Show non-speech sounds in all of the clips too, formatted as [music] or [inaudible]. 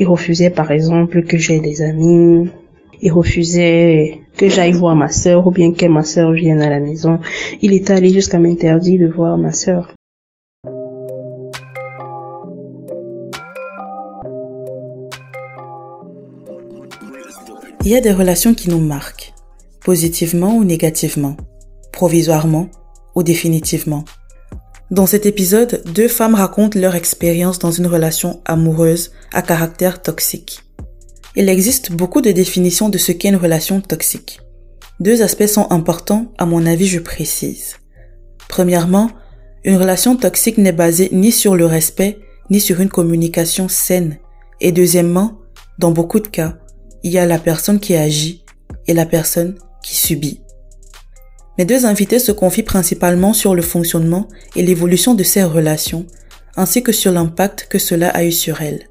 Il refusait par exemple que j'aie des amis. Il refusait que j'aille voir ma sœur ou bien que ma sœur vienne à la maison. Il était allé jusqu'à m'interdire de voir ma sœur. Il y a des relations qui nous marquent, positivement ou négativement, provisoirement ou définitivement. Dans cet épisode, deux femmes racontent leur expérience dans une relation amoureuse à caractère toxique. Il existe beaucoup de définitions de ce qu'est une relation toxique. Deux aspects sont importants, à mon avis, je précise. Premièrement, une relation toxique n'est basée ni sur le respect, ni sur une communication saine. Et deuxièmement, dans beaucoup de cas, il y a la personne qui agit et la personne qui subit. Mes deux invités se confient principalement sur le fonctionnement et l'évolution de ces relations, ainsi que sur l'impact que cela a eu sur elles.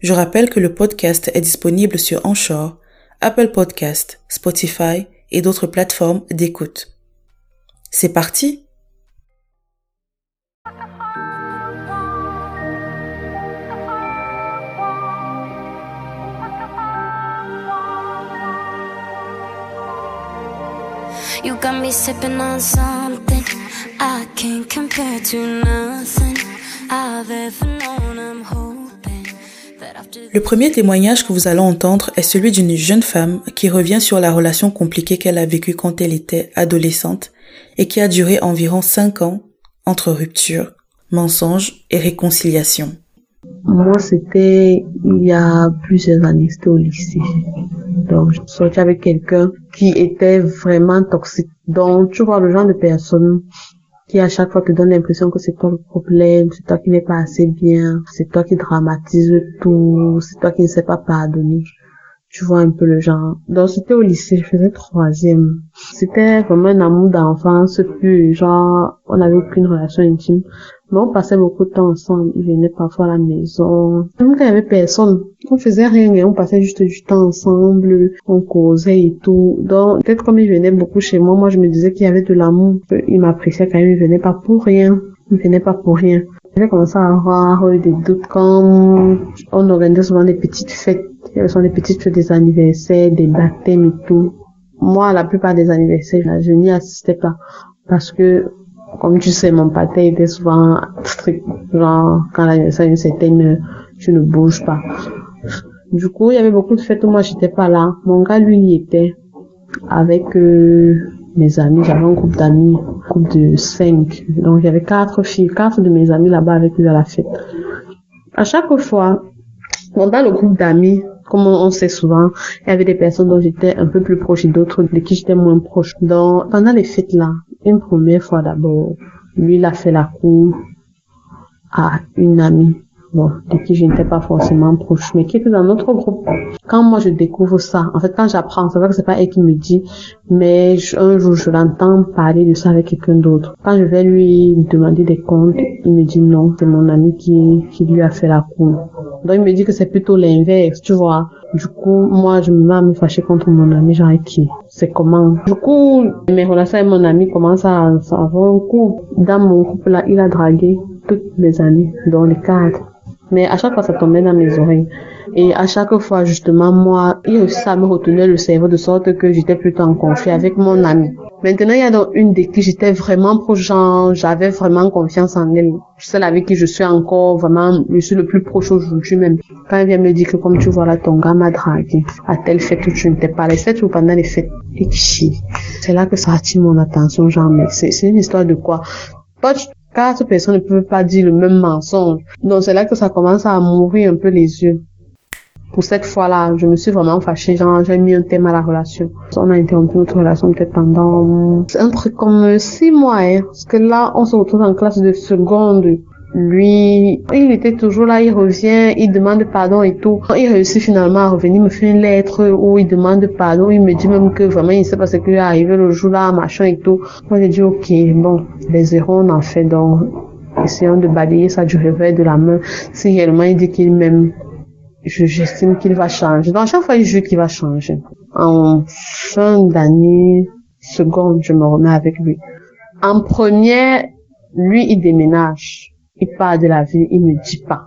Je rappelle que le podcast est disponible sur Anchor, Apple Podcast, Spotify et d'autres plateformes d'écoute. C'est parti Le premier témoignage que vous allez entendre est celui d'une jeune femme qui revient sur la relation compliquée qu'elle a vécue quand elle était adolescente et qui a duré environ cinq ans entre rupture, mensonge et réconciliation. Moi, c'était il y a plusieurs années, c'était au lycée. Donc, je sortais avec quelqu'un qui était vraiment toxique. Donc, tu vois le genre de personne qui à chaque fois te donne l'impression que c'est toi le problème, c'est toi qui n'es pas assez bien, c'est toi qui dramatise tout, c'est toi qui ne sais pas pardonner. Tu vois un peu le genre. Donc c'était au lycée, je faisais troisième. C'était vraiment un amour d'enfance, plus genre, on n'avait aucune relation intime. Mais on passait beaucoup de temps ensemble. Il venait parfois à la maison. Même quand il y avait personne, on faisait rien et on passait juste du temps ensemble. On causait et tout. Donc, peut-être comme il venait beaucoup chez moi, moi je me disais qu'il y avait de l'amour. Il m'appréciait quand même, il venait pas pour rien. Il venait pas pour rien. J'ai commencé à avoir des doutes quand on organisait souvent des petites fêtes. Avait souvent des petites fêtes des anniversaires, des baptêmes et tout. Moi, la plupart des anniversaires, je n'y assistais pas. Parce que comme tu sais, mon pâté était souvent strict. Genre, quand l'anniversaire est une certaine, tu ne bouges pas. Du coup, il y avait beaucoup de fêtes où moi, j'étais pas là. Mon gars, lui, il était avec euh, mes amis. J'avais un groupe d'amis, un groupe de cinq. Donc, il y avait quatre filles, quatre de mes amis là-bas avec lui à la fête. À chaque fois, dans le groupe d'amis, comme on sait souvent, il y avait des personnes dont j'étais un peu plus proche et d'autres de qui j'étais moins proche. Donc, pendant les fêtes là, une première fois d'abord, lui, il a fait la cour à une amie bon, de qui je n'étais pas forcément proche, mais qui était dans notre groupe. Quand moi je découvre ça, en fait, quand j'apprends, c'est vrai que c'est pas elle qui me dit, mais un jour je l'entends parler de ça avec quelqu'un d'autre. Quand je vais lui demander des comptes, il me dit non, c'est mon ami qui, qui lui a fait la cour. Donc il me dit que c'est plutôt l'inverse, tu vois. Du coup, moi, je me mets à me fâcher contre mon ami, genre qui? C'est comment? Du coup, mes relations avec mon ami commencent à, avoir un coup. Dans mon couple là, il a dragué toutes mes amies, dans les cadres. Mais à chaque fois, ça tombait dans mes oreilles. Et à chaque fois, justement, moi, il réussit à me retenir le cerveau de sorte que j'étais plutôt en conflit avec mon ami. Maintenant, il y a donc une de qui j'étais vraiment proche, j'avais vraiment confiance en elle. Celle avec qui je suis encore vraiment, je suis le plus proche aujourd'hui même. Quand elle vient me dire que comme tu vois là, ton gars m'a dragué à telle fête où tu n'étais pas, les fêtes ou pendant les fêtes, et C'est là que ça attire mon attention, genre, mais c'est une histoire de quoi? quatre personnes ne peuvent pas dire le même mensonge. Donc c'est là que ça commence à mourir un peu les yeux. Pour cette fois-là, je me suis vraiment fâchée, genre j'ai mis un thème à la relation. On a interrompu notre relation peut-être pendant un truc comme six mois, hein, parce que là on se retrouve en classe de seconde lui, il était toujours là, il revient, il demande pardon et tout. Il réussit finalement à revenir, me fait une lettre où il demande pardon, il me dit même que vraiment il sait pas ce qui est arrivé le jour là, machin et tout. Moi j'ai dit ok, bon, les erreurs on en fait donc essayons de balayer ça du réveil de la main. Si réellement il dit qu'il m'aime, j'estime qu'il va changer. Donc chaque fois jure qu'il va changer. En fin d'année, seconde, je me remets avec lui. En première, lui il déménage il part de la ville, il me dit pas.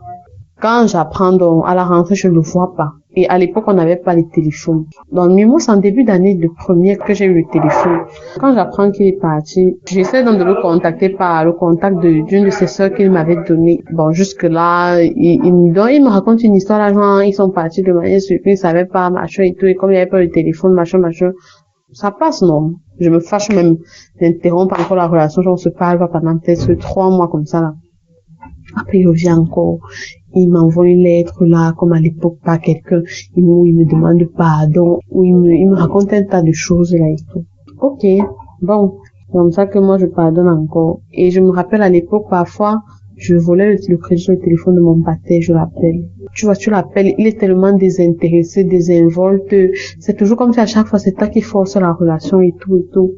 Quand j'apprends donc à la rentrée, je ne le vois pas. Et à l'époque, on n'avait pas les téléphones. Dans le c'est en début d'année de première que j'ai eu le téléphone. Quand j'apprends qu'il est parti, j'essaie donc de le contacter par le contact d'une de, ses sœurs qu'il m'avait donné. Bon, jusque là, il, me raconte une histoire là, genre, ils sont partis de manière surprise, ils savaient pas, machin et tout, et comme il n'y avait pas le téléphone, machin, machin, ça passe, non? Je me fâche même d'interrompre encore la relation, genre, on se parle pendant peut-être trois mois comme ça, là. Après, il revient encore il m'envoie une lettre là, comme à l'époque pas quelqu'un, où il me demande pardon, où il me, il me raconte un tas de choses là et tout. Ok, bon, comme ça que moi je pardonne encore. Et je me rappelle à l'époque parfois, je volais le, crédit sur le téléphone de mon pâté, je l'appelle. Tu vois, tu l'appelles, il est tellement désintéressé, désinvolte. C'est toujours comme si à chaque fois c'est toi qui force la relation et tout et tout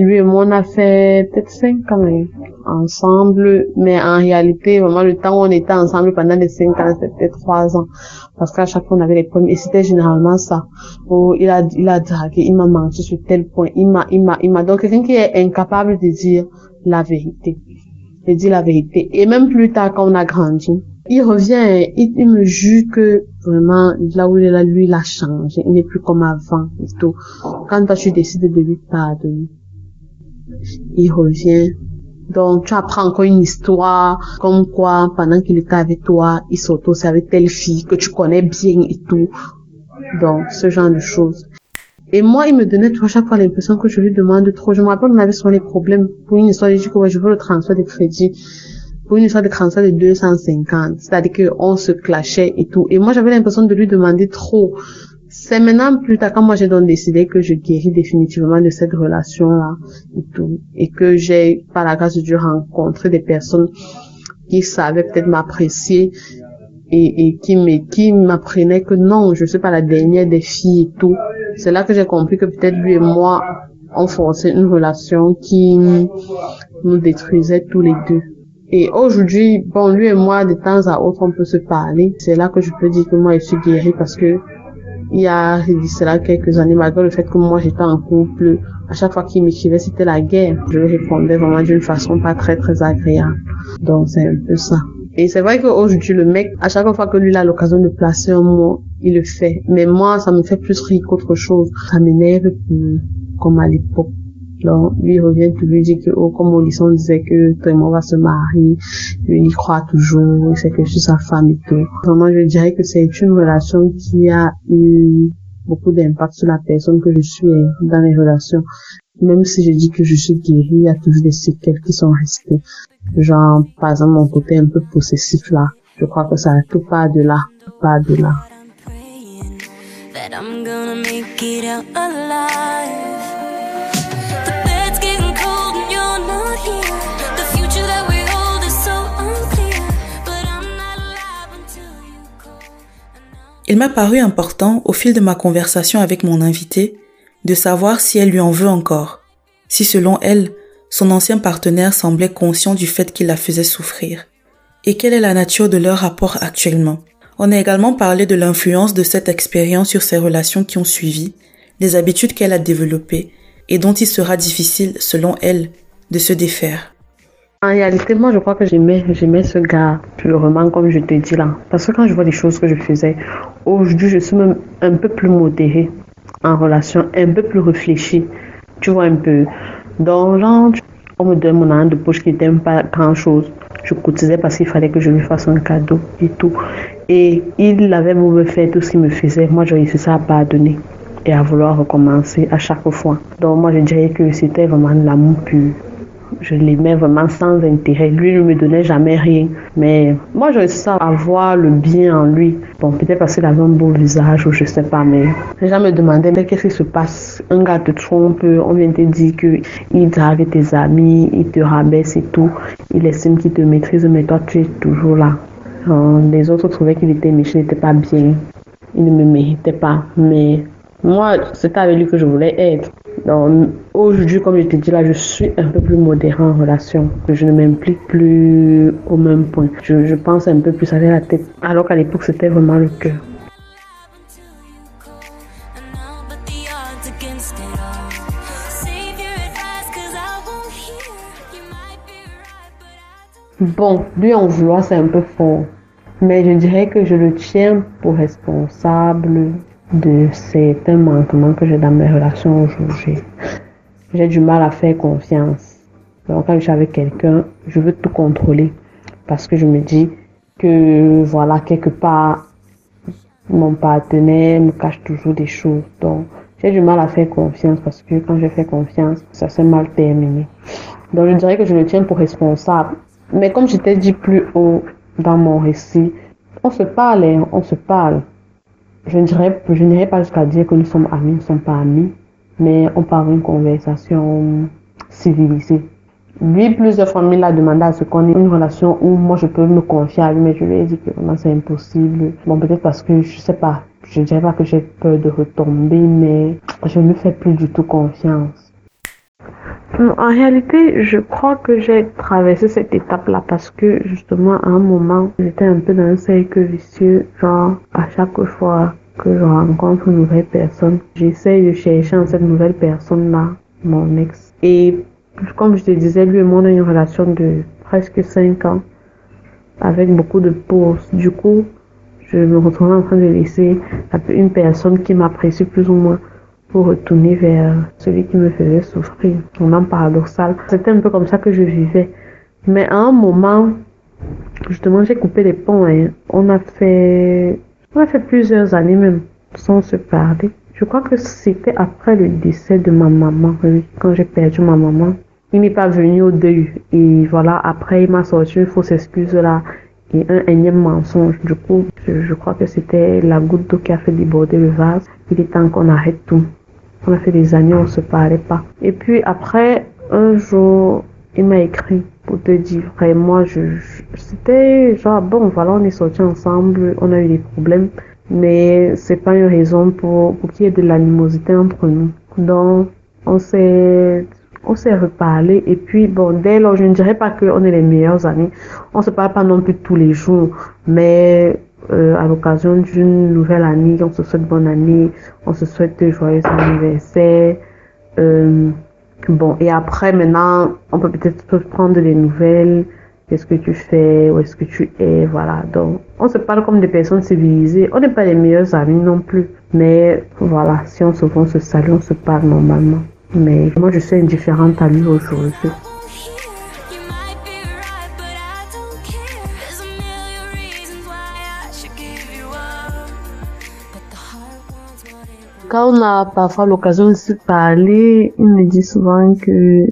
lui et moi, on a fait peut-être cinq ans ensemble, mais en réalité, vraiment, le temps où on était ensemble pendant les cinq ans, c'était peut-être trois ans. Parce qu'à chaque fois, on avait les premiers, et c'était généralement ça. Où il a, il a dragué, il m'a menti sur tel point, il m'a, il m'a, il m'a, donc quelqu'un qui est incapable de dire la vérité. De dire la vérité. Et même plus tard, quand on a grandi, il revient, il, il me jure que vraiment, là où il est là, lui, il a changé. Il n'est plus comme avant et tout. Quand toi, tu décides de lui pardonner il revient. Donc, tu apprends encore une histoire, comme quoi, pendant qu'il était avec toi, il s'auto avec telle fille que tu connais bien et tout. Donc, ce genre de choses. Et moi, il me donnait toujours chaque fois l'impression que je lui demande trop. Je me rappelle, on avait souvent les problèmes pour une histoire, je dis que je veux le transfert de crédit. Pour une histoire de transfert de 250. C'est-à-dire qu'on se clashait et tout. Et moi, j'avais l'impression de lui demander trop. C'est maintenant plus tard quand moi j'ai donc décidé que je guéris définitivement de cette relation-là et tout. Et que j'ai, par la grâce de Dieu, rencontré des personnes qui savaient peut-être m'apprécier et, et qui m'apprenaient que non, je suis pas la dernière des filles et tout. C'est là que j'ai compris que peut-être lui et moi, on forçait une relation qui nous détruisait tous les deux. Et aujourd'hui, bon, lui et moi, de temps à autre, on peut se parler. C'est là que je peux dire que moi, je suis guérie parce que il y a cela quelques années, malgré le fait que moi j'étais en couple, à chaque fois qu'il m'écrivait c'était la guerre. Je répondais vraiment d'une façon pas très très agréable. Donc c'est un peu ça. Et c'est vrai qu'aujourd'hui le mec, à chaque fois que lui a l'occasion de placer un mot, il le fait. Mais moi ça me fait plus rire qu'autre chose. Ça m'énerve comme à l'époque. Donc, lui, revient pour lui dire que, oh, comme Molisson disait que Trémont va se marier, lui, il croit toujours, il sait que je suis sa femme et tout. Vraiment, je dirais que c'est une relation qui a eu beaucoup d'impact sur la personne que je suis dans les relations. Même si je dis que je suis guérie, il y a toujours des séquelles qui sont restées. Genre, par exemple, mon côté un peu possessif là. Je crois que ça tout pas de là, pas de là. Il m'a paru important, au fil de ma conversation avec mon invité, de savoir si elle lui en veut encore, si selon elle, son ancien partenaire semblait conscient du fait qu'il la faisait souffrir, et quelle est la nature de leur rapport actuellement. On a également parlé de l'influence de cette expérience sur ses relations qui ont suivi, des habitudes qu'elle a développées, et dont il sera difficile, selon elle, de se défaire. En réalité, moi, je crois que j'aimais, j'aimais ce gars purement, comme je te dis là. Parce que quand je vois des choses que je faisais, aujourd'hui, je suis même un peu plus modérée en relation, un peu plus réfléchie. Tu vois un peu. Donc, genre, on me donne mon argent de poche qui n'était pas grand chose. Je cotisais parce qu'il fallait que je lui fasse un cadeau et tout. Et il avait beau me faire tout ce qu'il me faisait. Moi, je réussi à pardonner et à vouloir recommencer à chaque fois. Donc, moi, je dirais que c'était vraiment l'amour pur je l'aimais vraiment sans intérêt. Lui ne me donnait jamais rien. Mais moi, je sais avoir le bien en lui. Bon, peut-être parce qu'il avait un beau visage ou je sais pas, mais les gens me demandaient, mais qu'est-ce qui se passe? Un gars te trompe, on vient te dire qu'il drague tes amis, il te rabaisse et tout. Il estime qu'il te maîtrise, mais toi, tu es toujours là. Les autres trouvaient qu'il était méchant, il n'était pas bien. Il ne me méritait pas. Mais moi, c'était avec lui que je voulais être. Donc, aujourd'hui, comme je te dis là, je suis un peu plus modérée en relation. Je ne m'implique plus au même point. Je, je pense un peu plus avec la tête. Alors qu'à l'époque, c'était vraiment le cœur. Bon, lui en vouloir, c'est un peu fort. Mais je dirais que je le tiens pour responsable de certains manquements que j'ai dans mes relations aujourd'hui. J'ai du mal à faire confiance. Donc quand je suis avec quelqu'un, je veux tout contrôler parce que je me dis que voilà, quelque part, mon partenaire me cache toujours des choses. Donc j'ai du mal à faire confiance parce que quand je fais confiance, ça s'est mal terminé. Donc je dirais que je le tiens pour responsable. Mais comme je t'ai dit plus haut dans mon récit, on se parle, hein, on se parle. Je ne dirais, n'irai pas jusqu'à dire que nous sommes amis, nous ne sommes pas amis, mais on parle une conversation civilisée. Lui, plusieurs fois, il a demandé à ce qu'on ait une relation où moi je peux me confier à lui, mais je lui ai dit que vraiment c'est impossible. Bon, peut-être parce que je sais pas, je dirais pas que j'ai peur de retomber, mais je ne fais plus du tout confiance. En réalité, je crois que j'ai traversé cette étape-là parce que justement, à un moment, j'étais un peu dans un cercle vicieux. Genre, à chaque fois que je rencontre une nouvelle personne, j'essaie de chercher en cette nouvelle personne-là mon ex. Et comme je te disais, lui et moi, on a une relation de presque 5 ans avec beaucoup de pauses. Du coup, je me retrouvais en train de laisser une personne qui m'apprécie plus ou moins pour retourner vers celui qui me faisait souffrir. Vraiment paradoxal. C'était un peu comme ça que je vivais. Mais à un moment, justement, j'ai coupé les ponts. On a fait, on a fait plusieurs années même sans se parler. Je crois que c'était après le décès de ma maman, quand j'ai perdu ma maman. Il n'est pas venu au deuil. Et voilà, après, il m'a sorti une fausse excuse là et un énième mensonge. Du coup, je, crois que c'était la goutte d'eau qui a fait déborder le vase. Il est temps qu'on arrête tout. On a fait des années, on se parlait pas. Et puis après, un jour, il m'a écrit pour te dire, vraiment, je, c'était genre, bon, voilà, on est sortis ensemble, on a eu des problèmes, mais c'est pas une raison pour, pour qu'il y ait de l'animosité entre nous. Donc, on s'est, on s'est reparlé et puis bon, dès lors, je ne dirais pas qu'on est les meilleurs amis. On se parle pas non plus tous les jours, mais euh, à l'occasion d'une nouvelle année, on se souhaite bonne année, on se souhaite joyeux anniversaire. Euh, bon, et après, maintenant, on peut peut-être prendre des nouvelles. Qu'est-ce que tu fais? Où est-ce que tu es? Voilà. Donc, on se parle comme des personnes civilisées. On n'est pas les meilleurs amis non plus. Mais voilà, si on se voit, on se salue, on se parle normalement. Mais moi, je suis indifférente à lui aujourd'hui. Quand on a parfois l'occasion de se parler, il me dit souvent que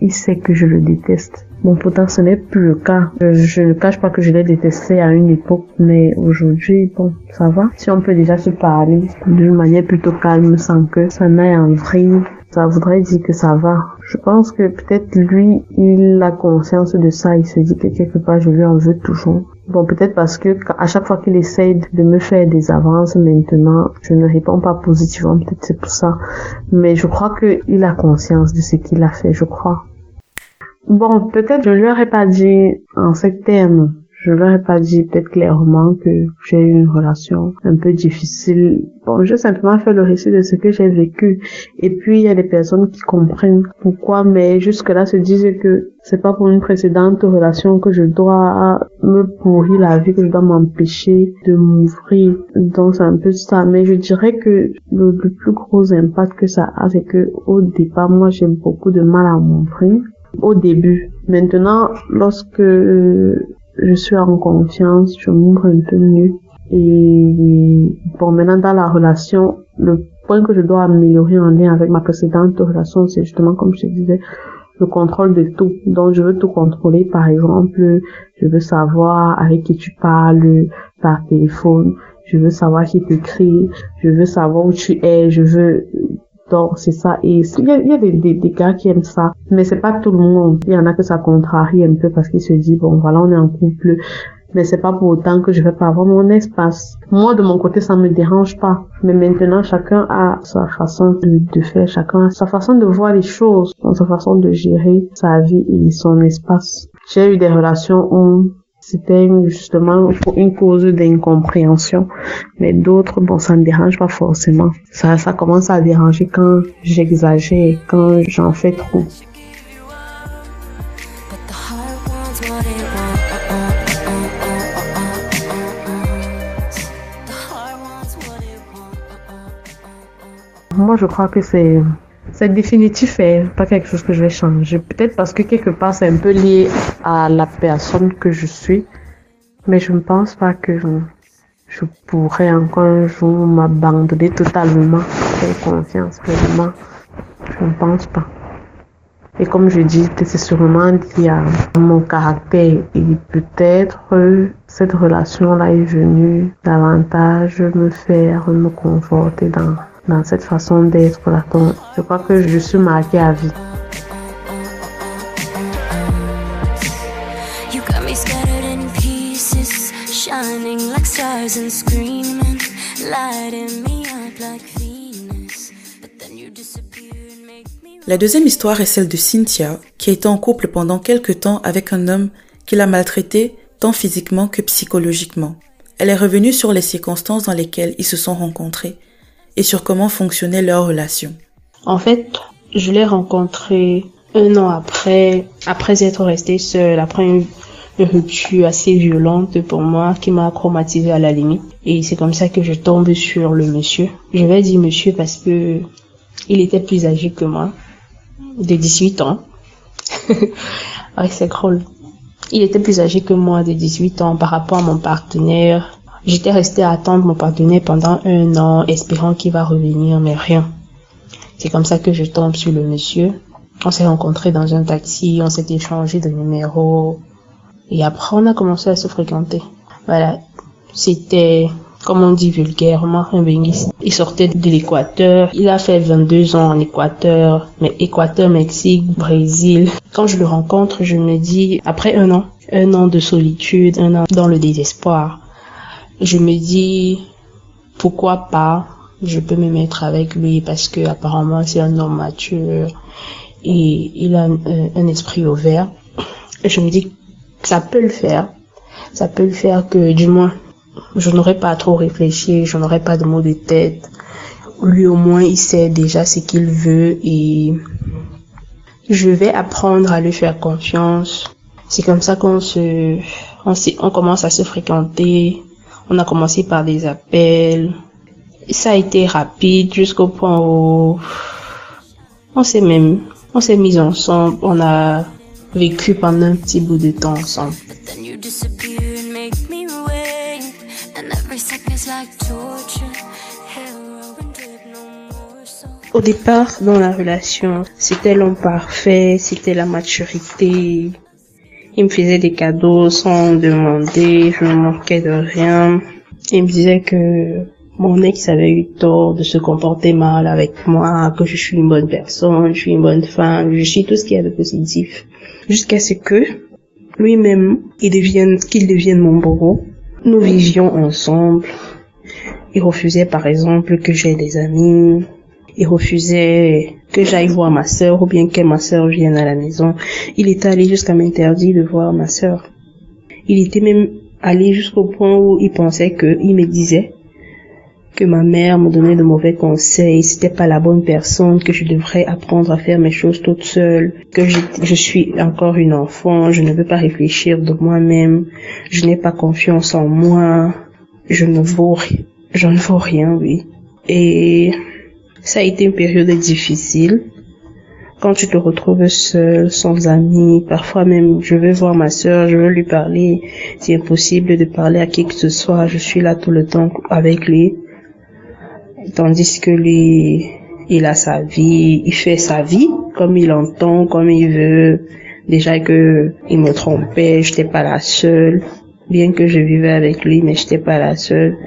il sait que je le déteste. Bon, pourtant, ce n'est plus le cas. Je ne cache pas que je l'ai détesté à une époque, mais aujourd'hui, bon, ça va. Si on peut déjà se parler d'une manière plutôt calme sans que ça n'aille en vrille, ça voudrait dire que ça va. Je pense que peut-être lui, il a conscience de ça. Il se dit que quelque part, je lui en veux toujours. Bon, peut-être parce que à chaque fois qu'il essaye de me faire des avances maintenant, je ne réponds pas positivement. Peut-être c'est pour ça. Mais je crois qu'il a conscience de ce qu'il a fait, je crois. Bon, peut-être je lui aurais pas dit en ces termes je leur ai pas dit peut-être clairement que j'ai eu une relation un peu difficile. Bon, j'ai simplement fait le récit de ce que j'ai vécu. Et puis, il y a des personnes qui comprennent pourquoi, mais jusque-là se disent que c'est pas pour une précédente relation que je dois me pourrir la vie, que je dois m'empêcher de m'ouvrir. Donc, c'est un peu ça. Mais je dirais que le, le plus gros impact que ça a, c'est que au départ, moi, j'ai beaucoup de mal à m'ouvrir. Au début. Maintenant, lorsque je suis en confiance, je m'ouvre un peu mieux. Et bon, maintenant dans la relation, le point que je dois améliorer en lien avec ma précédente relation, c'est justement, comme je disais, le contrôle de tout. Donc, je veux tout contrôler. Par exemple, je veux savoir avec qui tu parles par téléphone. Je veux savoir qui t'écrit. Je veux savoir où tu es. Je veux donc, c'est ça. Et il y a, des, des, gars qui aiment ça. Mais c'est pas tout le monde. Il y en a que ça contrarie un peu parce qu'ils se disent, bon, voilà, on est en couple. Mais c'est pas pour autant que je vais pas avoir mon espace. Moi, de mon côté, ça me dérange pas. Mais maintenant, chacun a sa façon de, de faire. Chacun a sa façon de voir les choses. Sa façon de gérer sa vie et son espace. J'ai eu des relations où c'était justement une cause d'incompréhension. Mais d'autres, bon, ça ne dérange pas forcément. Ça, ça commence à déranger quand j'exagère, quand j'en fais trop. Moi, je crois que c'est c'est définitif et pas quelque chose que je vais changer. Peut-être parce que quelque part, c'est un peu lié à la personne que je suis. Mais je ne pense pas que je pourrais encore un jour m'abandonner totalement, faire confiance pleinement. Je ne pense pas. Et comme je dis, c'est sûrement lié à mon caractère et peut-être cette relation-là est venue davantage me faire me conforter dans dans cette façon d'être. Donc, je crois que je suis marquée à vie. La deuxième histoire est celle de Cynthia, qui a été en couple pendant quelques temps avec un homme qui l'a maltraitée tant physiquement que psychologiquement. Elle est revenue sur les circonstances dans lesquelles ils se sont rencontrés et sur comment fonctionnait leur relation. En fait, je l'ai rencontré un an après, après être restée seule, après une, rupture assez violente pour moi qui m'a traumatisée à la limite. Et c'est comme ça que je tombe sur le monsieur. Je vais dire monsieur parce que il était plus âgé que moi, de 18 ans. [laughs] ouais, c'est drôle. Il était plus âgé que moi de 18 ans par rapport à mon partenaire. J'étais restée à attendre mon partenaire pendant un an, espérant qu'il va revenir, mais rien. C'est comme ça que je tombe sur le monsieur. On s'est rencontrés dans un taxi, on s'est échangé de numéros. Et après, on a commencé à se fréquenter. Voilà. C'était, comme on dit vulgairement, un béniste. Il sortait de l'Équateur. Il a fait 22 ans en Équateur. Mais Équateur, Mexique, Brésil. Quand je le rencontre, je me dis, après un an, un an de solitude, un an dans le désespoir, je me dis pourquoi pas je peux me mettre avec lui parce que apparemment c'est un homme mature et il a un, esprit ouvert. Je me dis que ça peut le faire. Ça peut le faire que du moins je n'aurais pas trop réfléchi, je n'aurais pas de mots de tête. Lui au moins il sait déjà ce qu'il veut et je vais apprendre à lui faire confiance. C'est comme ça qu'on se, on commence à se fréquenter, on a commencé par des appels. Ça a été rapide jusqu'au point où on s'est même, on s'est mis ensemble, on a vécu pendant un petit bout de temps ensemble. Au départ, dans la relation, c'était l'homme parfait, c'était la maturité, il me faisait des cadeaux sans demander, je ne manquais de rien. Il me disait que mon ex avait eu tort de se comporter mal avec moi, que je suis une bonne personne, je suis une bonne femme, je suis tout ce qu'il y a de positif. Jusqu'à ce que lui-même, il devienne, qu'il devienne mon bourreau. Nous vivions ensemble. Il refusait par exemple que j'ai des amis, il refusait que j'aille voir ma sœur ou bien que ma sœur vienne à la maison. Il était allé jusqu'à m'interdire de voir ma sœur. Il était même allé jusqu'au point où il pensait que, il me disait que ma mère me donnait de mauvais conseils, c'était pas la bonne personne, que je devrais apprendre à faire mes choses toute seule, que je, suis encore une enfant, je ne veux pas réfléchir de moi-même, je n'ai pas confiance en moi, je ne vaux, je ne vaux rien, oui. Et ça a été une période difficile. Quand tu te retrouves seul, sans amis, parfois même je veux voir ma soeur, je veux lui parler. C'est impossible de parler à qui que ce soit. Je suis là tout le temps avec lui. Tandis que lui, il a sa vie, il fait sa vie comme il entend, comme il veut. Déjà que il me trompait, j'étais pas la seule. Bien que je vivais avec lui, mais j'étais pas la seule.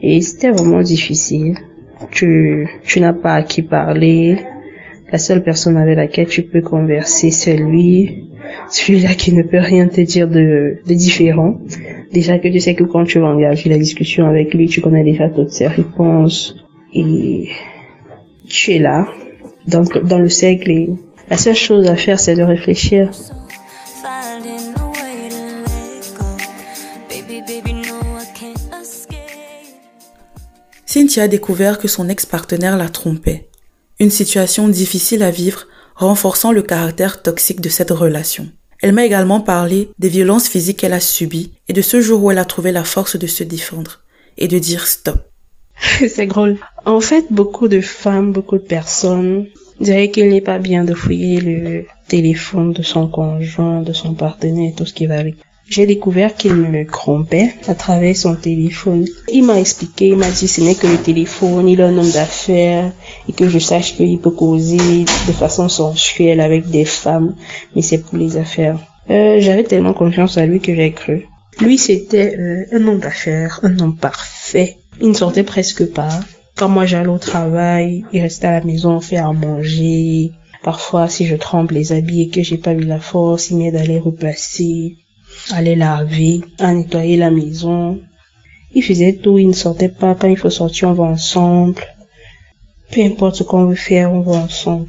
Et c'était vraiment difficile tu, n'as pas à qui parler. La seule personne avec laquelle tu peux converser, c'est lui. Celui-là qui ne peut rien te dire de, différent. Déjà que tu sais que quand tu vas engager la discussion avec lui, tu connais déjà toutes ses réponses. Et tu es là, dans, le cercle. La seule chose à faire, c'est de réfléchir. Cynthia a découvert que son ex-partenaire la trompait. Une situation difficile à vivre, renforçant le caractère toxique de cette relation. Elle m'a également parlé des violences physiques qu'elle a subies et de ce jour où elle a trouvé la force de se défendre et de dire stop. [laughs] c'est drôle. En fait, beaucoup de femmes, beaucoup de personnes diraient qu'il n'est pas bien de fouiller le téléphone de son conjoint, de son partenaire, tout ce qui va avec. J'ai découvert qu'il me trompait à travers son téléphone. Il m'a expliqué, il m'a dit ce n'est que le téléphone, il est un homme d'affaires et que je sache qu'il peut causer de façon sensuelle avec des femmes, mais c'est pour les affaires. Euh, J'avais tellement confiance à lui que j'ai cru. Lui, c'était euh, un homme d'affaires, un homme parfait. Il ne sortait presque pas. Quand moi j'allais au travail, il restait à la maison faire à manger. Parfois, si je trempe les habits et que j'ai pas eu la force, il m'aide à les replacer aller laver, à nettoyer la maison. Il faisait tout, il ne sortait pas. Quand il faut sortir, on va ensemble. Peu importe ce qu'on veut faire, on va ensemble.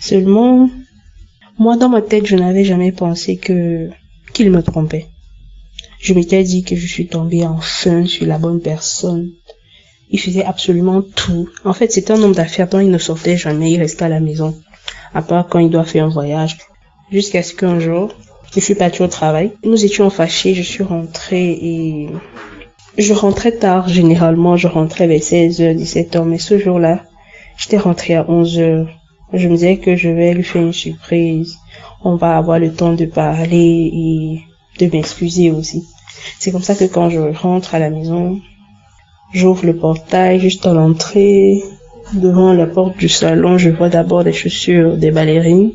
Seulement, moi, dans ma tête, je n'avais jamais pensé que, qu'il me trompait. Je m'étais dit que je suis tombée enfin sur la bonne personne. Il faisait absolument tout. En fait, c'était un homme d'affaires dont il ne sortait jamais, il restait à la maison. À part quand il doit faire un voyage. Jusqu'à ce qu'un jour, je suis partie au travail. Nous étions fâchés, je suis rentrée et je rentrais tard généralement, je rentrais vers 16h, 17h, mais ce jour-là, j'étais rentrée à 11h. Je me disais que je vais lui faire une surprise. On va avoir le temps de parler et de m'excuser aussi. C'est comme ça que quand je rentre à la maison, j'ouvre le portail juste à l'entrée. Devant la porte du salon, je vois d'abord des chaussures des ballerines.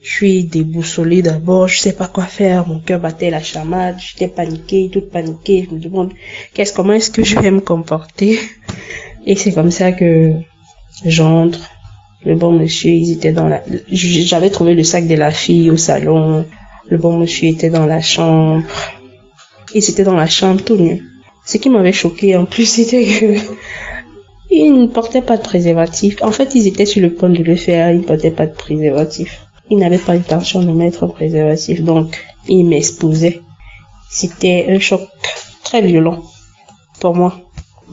Je suis déboussolée d'abord, je sais pas quoi faire, mon cœur battait la chamade, j'étais paniquée, toute paniquée, je me demande qu'est-ce, comment est-ce que je vais me comporter? Et c'est comme ça que j'entre. Le bon monsieur, ils étaient dans la, j'avais trouvé le sac de la fille au salon. Le bon monsieur était dans la chambre. Et c'était dans la chambre tout nu. Ce qui m'avait choqué en plus, [laughs] c'était que ils ne portaient pas de préservatif. En fait, ils étaient sur le point de le faire, ils ne portaient pas de préservatif. Il n'avait pas l'intention de mettre un préservatif, donc il m'exposait. C'était un choc très violent pour moi.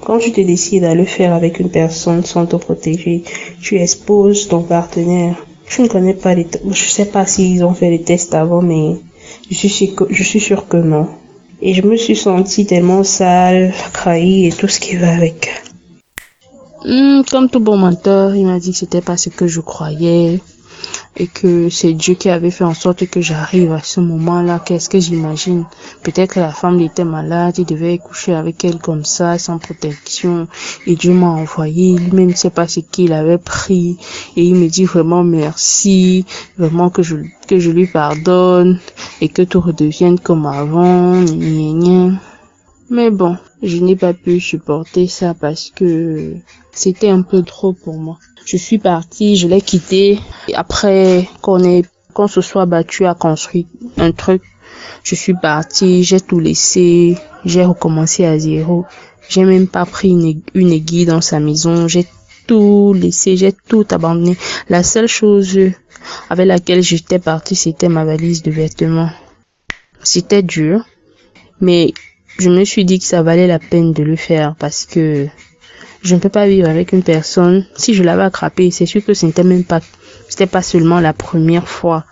Quand tu te décides à le faire avec une personne sans te protéger, tu exposes ton partenaire. Je ne connais pas les, je sais pas s'ils ont fait les tests avant, mais je suis sûr que, non. Et je me suis sentie tellement sale, trahie et tout ce qui va avec. Hmm, comme tout bon menteur, il m'a dit que c'était pas ce que je croyais et que c'est Dieu qui avait fait en sorte que j'arrive à ce moment-là. Qu'est-ce que j'imagine? Peut-être que la femme était malade, il devait coucher avec elle comme ça, sans protection, et Dieu m'a envoyé. Lui-même ne sait pas ce qu'il avait pris, et il me dit vraiment merci, vraiment que je que je lui pardonne et que tout redevienne comme avant. Mais bon, je n'ai pas pu supporter ça parce que c'était un peu trop pour moi. Je suis partie, je l'ai quitté. Après qu'on ait, qu'on se soit battu à construire un truc, je suis partie, j'ai tout laissé, j'ai recommencé à zéro. J'ai même pas pris une, une aiguille dans sa maison, j'ai tout laissé, j'ai tout abandonné. La seule chose avec laquelle j'étais partie, c'était ma valise de vêtements. C'était dur, mais je me suis dit que ça valait la peine de le faire parce que je ne peux pas vivre avec une personne. Si je l'avais attrapé, c'est sûr que ce n'était même pas, c'était pas seulement la première fois.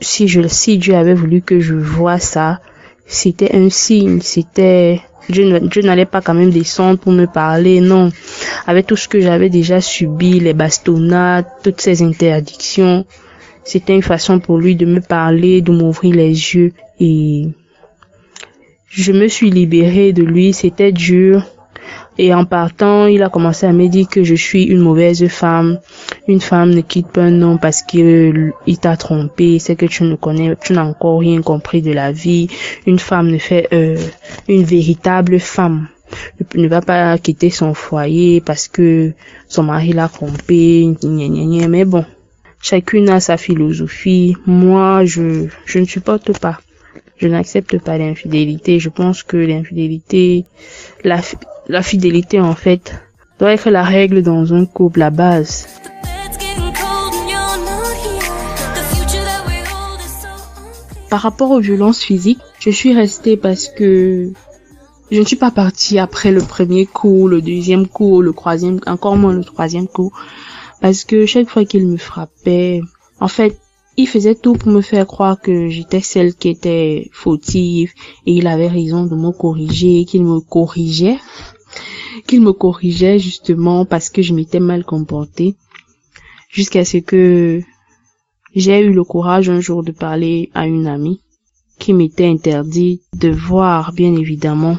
Si je, si Dieu avait voulu que je vois ça, c'était un signe, c'était, Dieu, n'allait pas quand même descendre pour me parler, non. Avec tout ce que j'avais déjà subi, les bastonnades, toutes ces interdictions, c'était une façon pour lui de me parler, de m'ouvrir les yeux et je me suis libérée de lui, c'était dur, et en partant, il a commencé à me dire que je suis une mauvaise femme. Une femme ne quitte pas un homme parce qu'il t'a trompé, c'est que tu ne connais, tu n'as encore rien compris de la vie. Une femme ne fait, euh, une véritable femme ne va pas quitter son foyer parce que son mari l'a trompé, mais bon, chacune a sa philosophie. Moi, je, je ne supporte pas. Je n'accepte pas l'infidélité. Je pense que l'infidélité, la, fidélité en fait, doit être la règle dans un couple, la base. Par rapport aux violences physiques, je suis restée parce que je ne suis pas partie après le premier coup, le deuxième coup, le troisième, encore moins le troisième coup, parce que chaque fois qu'il me frappait, en fait, il faisait tout pour me faire croire que j'étais celle qui était fautive et il avait raison de me corriger, qu'il me corrigeait qu'il me corrigeait justement parce que je m'étais mal comportée. Jusqu'à ce que j'ai eu le courage un jour de parler à une amie qui m'était interdit de voir, bien évidemment.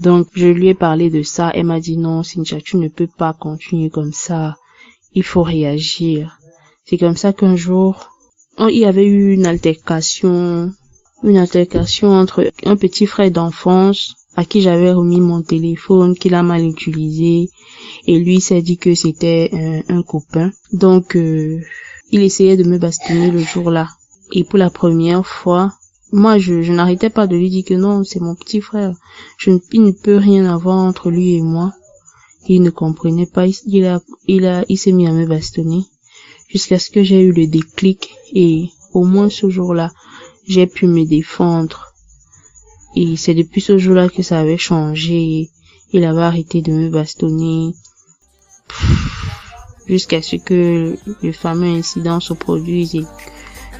Donc, je lui ai parlé de ça. Elle m'a dit non, Cynthia, tu ne peux pas continuer comme ça. Il faut réagir. C'est comme ça qu'un jour, il y avait eu une altercation, une altercation entre un petit frère d'enfance à qui j'avais remis mon téléphone, qu'il a mal utilisé, et lui s'est dit que c'était un, copain. Donc, euh, il essayait de me bastonner le jour-là. Et pour la première fois, moi, je, n'arrêtais pas de lui dire que non, c'est mon petit frère. Je, il ne peut rien avoir entre lui et moi. Il ne comprenait pas. Il a, il a, il s'est mis à me bastonner jusqu'à ce que j'ai eu le déclic et au moins ce jour-là, j'ai pu me défendre. Et c'est depuis ce jour-là que ça avait changé. Il avait arrêté de me bastonner jusqu'à ce que le fameux incident se produise et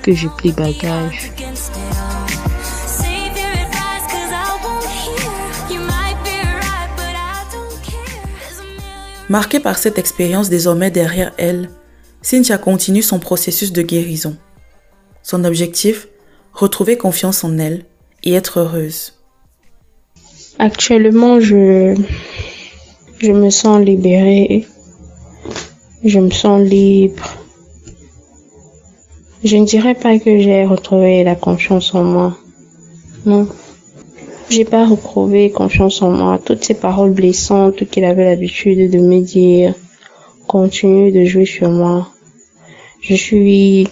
que je plie bagage. Marquée par cette expérience désormais derrière elle, Cynthia continue son processus de guérison. Son objectif Retrouver confiance en elle et être heureuse. Actuellement, je, je me sens libérée. Je me sens libre. Je ne dirais pas que j'ai retrouvé la confiance en moi. Non. J'ai pas retrouvé confiance en moi. Toutes ces paroles blessantes qu'il avait l'habitude de me dire continuent de jouer sur moi. Je suis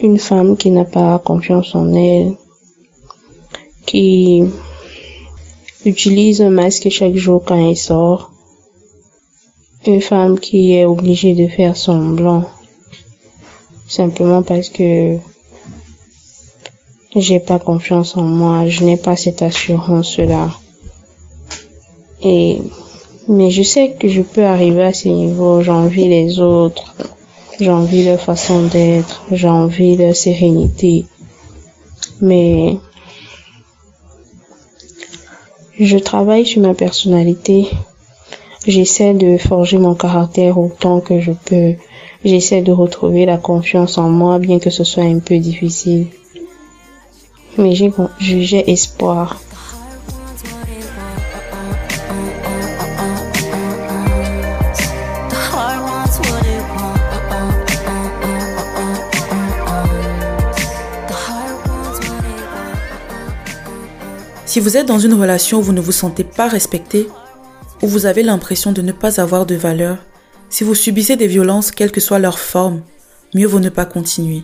une femme qui n'a pas confiance en elle, qui utilise un masque chaque jour quand elle sort. Une femme qui est obligée de faire semblant simplement parce que j'ai pas confiance en moi, je n'ai pas cette assurance-là. Et, mais je sais que je peux arriver à ce niveau, j'envie les autres, j'envie leur façon d'être, j'envie leur sérénité. Mais, je travaille sur ma personnalité. J'essaie de forger mon caractère autant que je peux. J'essaie de retrouver la confiance en moi, bien que ce soit un peu difficile mais j'ai espoir. Si vous êtes dans une relation où vous ne vous sentez pas respecté, où vous avez l'impression de ne pas avoir de valeur, si vous subissez des violences, quelle que soit leur forme, mieux vaut ne pas continuer.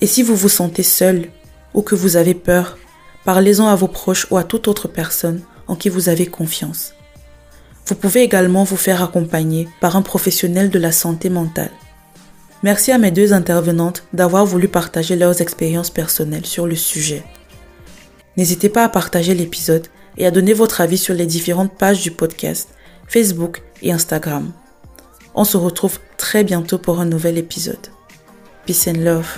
Et si vous vous sentez seul, ou que vous avez peur, parlez-en à vos proches ou à toute autre personne en qui vous avez confiance. Vous pouvez également vous faire accompagner par un professionnel de la santé mentale. Merci à mes deux intervenantes d'avoir voulu partager leurs expériences personnelles sur le sujet. N'hésitez pas à partager l'épisode et à donner votre avis sur les différentes pages du podcast, Facebook et Instagram. On se retrouve très bientôt pour un nouvel épisode. Peace and love.